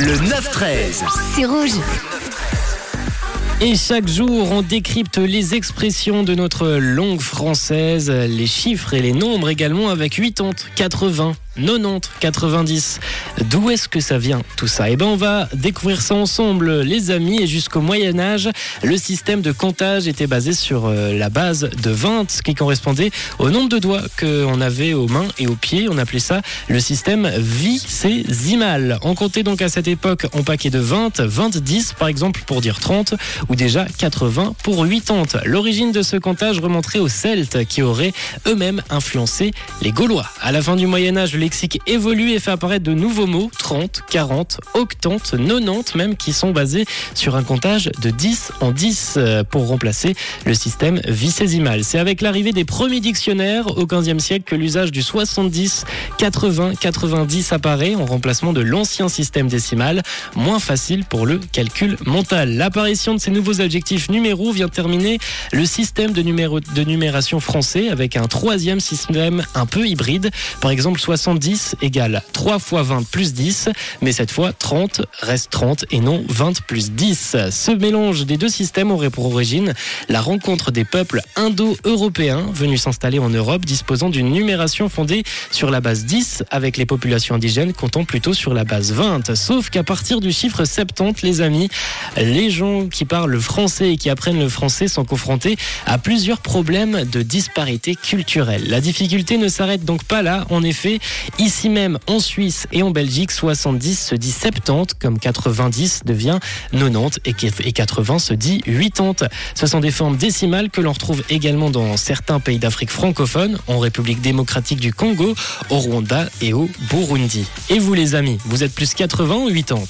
Le 9-13. C'est rouge. Et chaque jour, on décrypte les expressions de notre langue française, les chiffres et les nombres également avec 80, 80, 90, 90. D'où est-ce que ça vient tout ça? Eh ben, on va découvrir ça ensemble, les amis. Et jusqu'au Moyen Âge, le système de comptage était basé sur euh, la base de 20, ce qui correspondait au nombre de doigts qu'on avait aux mains et aux pieds. On appelait ça le système vicésimal. On comptait donc à cette époque en paquet de 20, 20, 10 par exemple pour dire 30 ou déjà 80 pour 80. L'origine de ce comptage remonterait aux Celtes qui auraient eux-mêmes influencé les Gaulois. À la fin du Moyen Âge, lexique évolue et fait apparaître de nouveaux mots, 30, 40, octante, 90 même, qui sont basés sur un comptage de 10 en 10 euh, pour remplacer le système vicésimal. C'est avec l'arrivée des premiers dictionnaires au 15e siècle que l'usage du 70, 80, 90 apparaît en remplacement de l'ancien système décimal, moins facile pour le calcul mental. L'apparition de ces nouveaux adjectifs numéros vient terminer le système de, de numération français avec un troisième système un peu hybride. Par exemple, 70 égale 3 fois 20 plus 10, mais cette fois 30 reste 30 et non 20 plus 10. Ce mélange des deux systèmes aurait pour origine la rencontre des peuples indo-européens venus s'installer en Europe disposant d'une numération fondée sur la base 10 avec les populations indigènes comptant plutôt sur la base 20. Sauf qu'à partir du chiffre 70, les amis, les gens qui parlent le français et qui apprennent le français sont confrontés à plusieurs problèmes de disparité culturelle. La difficulté ne s'arrête donc pas là. En effet, ici même en Suisse et en Belgique, 70 se dit 70 comme 90 devient 90 et 80 se dit 80. Ce sont des formes décimales que l'on retrouve également dans certains pays d'Afrique francophone, en République démocratique du Congo, au Rwanda et au Burundi. Et vous les amis, vous êtes plus 80 ou 80